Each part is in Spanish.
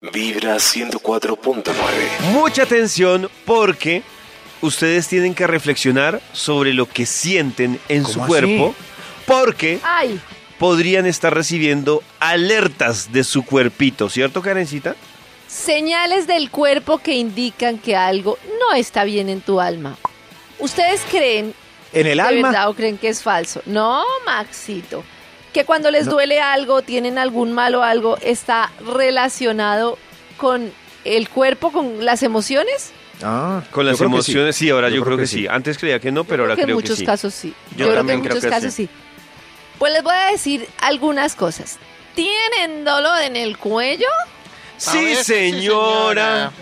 Vibra 104.9. Mucha atención porque ustedes tienen que reflexionar sobre lo que sienten en su ¿Cómo cuerpo porque Ay, podrían estar recibiendo alertas de su cuerpito, ¿cierto, Karencita? señales del cuerpo que indican que algo no está bien en tu alma. ¿Ustedes creen En el de alma. verdad o creen que es falso? No, Maxito. Que cuando les No. duele algo, tienen algún mal o algo, está relacionado con el cuerpo, con las emociones. Ah, Con las sí. emociones, sí. ahora yo, creo, que, sí. Antes creía que no, pero ahora que en creo muchos que sí. casos sí. Yo Yo, creo que en muchos que casos sí. Pues les voy a decir algunas cosas. ¿Tienen dolor en el cuello? Sí, señora.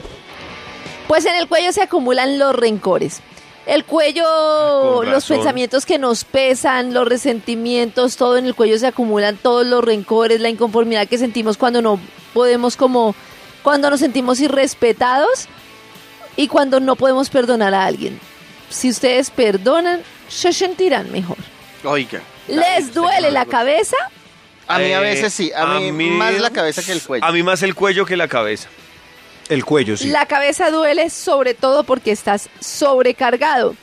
Pues en el cuello se acumulan los rencores. El cuello, con los pensamientos que nos pesan, los resentimientos, todo en el cuello se acumulan, todos los rencores, la inconformidad que sentimos cuando no podemos como, cuando nos sentimos irrespetados y cuando no podemos perdonar a alguien. Si ustedes perdonan, se sentirán mejor. Oiga. ¿Les duele la cabeza? A mí a Eh, veces sí, a mí, más la cabeza que el cuello. A mí más el cuello que la cabeza. El cuello, sí. La cabeza duele sobre todo porque estás sobrecargado.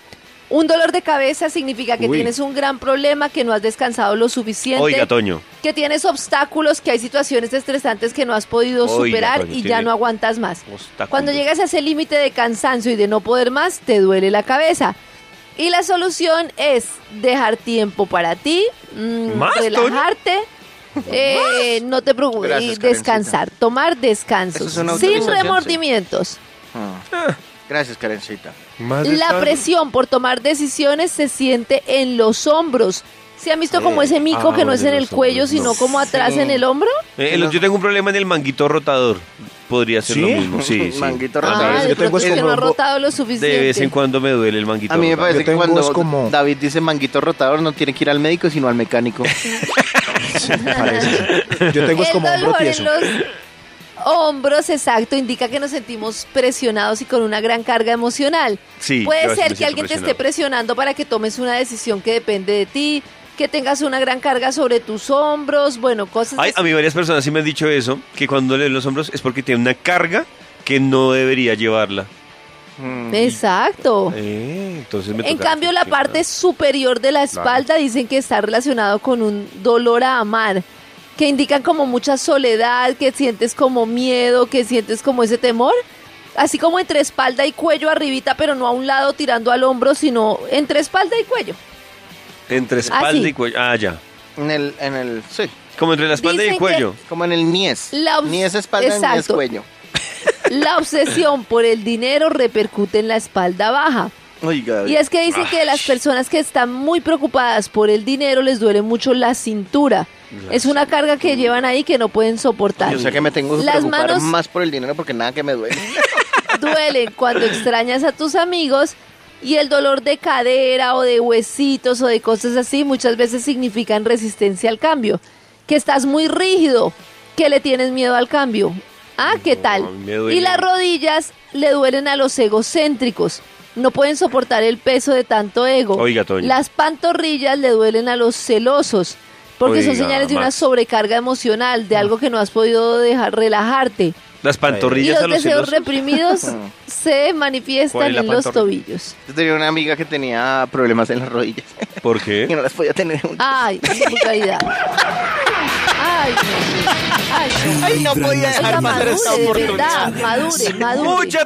Un dolor de cabeza significa que Uy. tienes un gran problema, que no has descansado lo suficiente, Oiga, Toño. que tienes obstáculos, que hay situaciones estresantes que no has podido Oiga, superar Toño, y ya no aguantas más. obstáculos. Cuando llegas a ese límite de cansancio y de no poder más, te duele la cabeza. Y la solución es dejar tiempo para ti, mm, ¿Más, Toño? Eh, no te preocupes, Gracias, y descansar, tomar descansos, Eso es una sin sí. remordimientos. Ah. Gracias, Karencita. La presión por tomar decisiones se siente en los hombros. ¿Se han visto como ese mico Ah, que no es en de el cuello, hombros, sino no. como atrás Sí. en el hombro? Eh, yo tengo un problema en el manguito rotador. Podría ser ¿Sí? lo mismo. Sí, sí. Manguito rotador. Ah, de yo tengo es es que no ha rotado lo de suficiente. vez en cuando me duele el manguito A mí me rotador. parece que tengo cuando como- David dice manguito rotador no tiene que ir al médico sino al mecánico. Yo tengo es el como hombro dolor tieso. en los hombros, exacto, indica que nos sentimos presionados y con una gran carga emocional. Sí, yo a Puede veces ser me que siento alguien te esté presionado. presionando para que tomes una decisión que depende de ti, que tengas una gran carga sobre tus hombros, bueno, cosas Ay, así. a mí varias personas sí me han dicho eso, que cuando le los hombros es porque tiene una carga que no debería llevarla. Mm. Exacto. Eh, entonces me En cambio, la parte superior de la espalda dicen que está relacionado con un dolor a amar, que indican como mucha soledad, que sientes como miedo, que sientes como ese temor. Así como entre espalda y cuello arribita, pero no a un lado tirando al hombro, sino entre espalda y cuello. Entre espalda y cuello. Ah, ya. En el, en el, sí, Como entre la espalda y el cuello. como en el niés. La Niés espalda, niés Exacto. cuello. La obsesión por el dinero repercute en la espalda baja. Oiga. Y es que dicen que las personas que están muy preocupadas por el dinero les duele mucho la cintura. Es una carga que llevan ahí que no pueden soportar. o sea que me tengo que Las preocupar manos- más por el dinero porque nada que me duele. duelen cuando extrañas a tus amigos y el dolor de cadera o de huesitos o de cosas así muchas veces significan resistencia al cambio. Que estás muy rígido, que le tienes miedo al cambio. Ah, ¿qué No, tal? Y las rodillas le duelen a los egocéntricos. No pueden soportar el peso de tanto ego. Oiga, Toño. Las pantorrillas le duelen a los celosos. Porque son Oiga, señales de una Max. sobrecarga emocional, de algo que no has podido dejar relajarte. Las Y pantorrillas a los los deseos celosos. reprimidos se ¿Cuál manifiestan en los tobillos. Yo tenía una amiga que tenía problemas en las rodillas ¿Por y qué? no las podía tener. Ay, qué vulgaridad. Ay, no. Ay, no. Ay, no podía Oiga, dejar pasar esta madure, de oportunidad. verdad, madure, madure. Mucha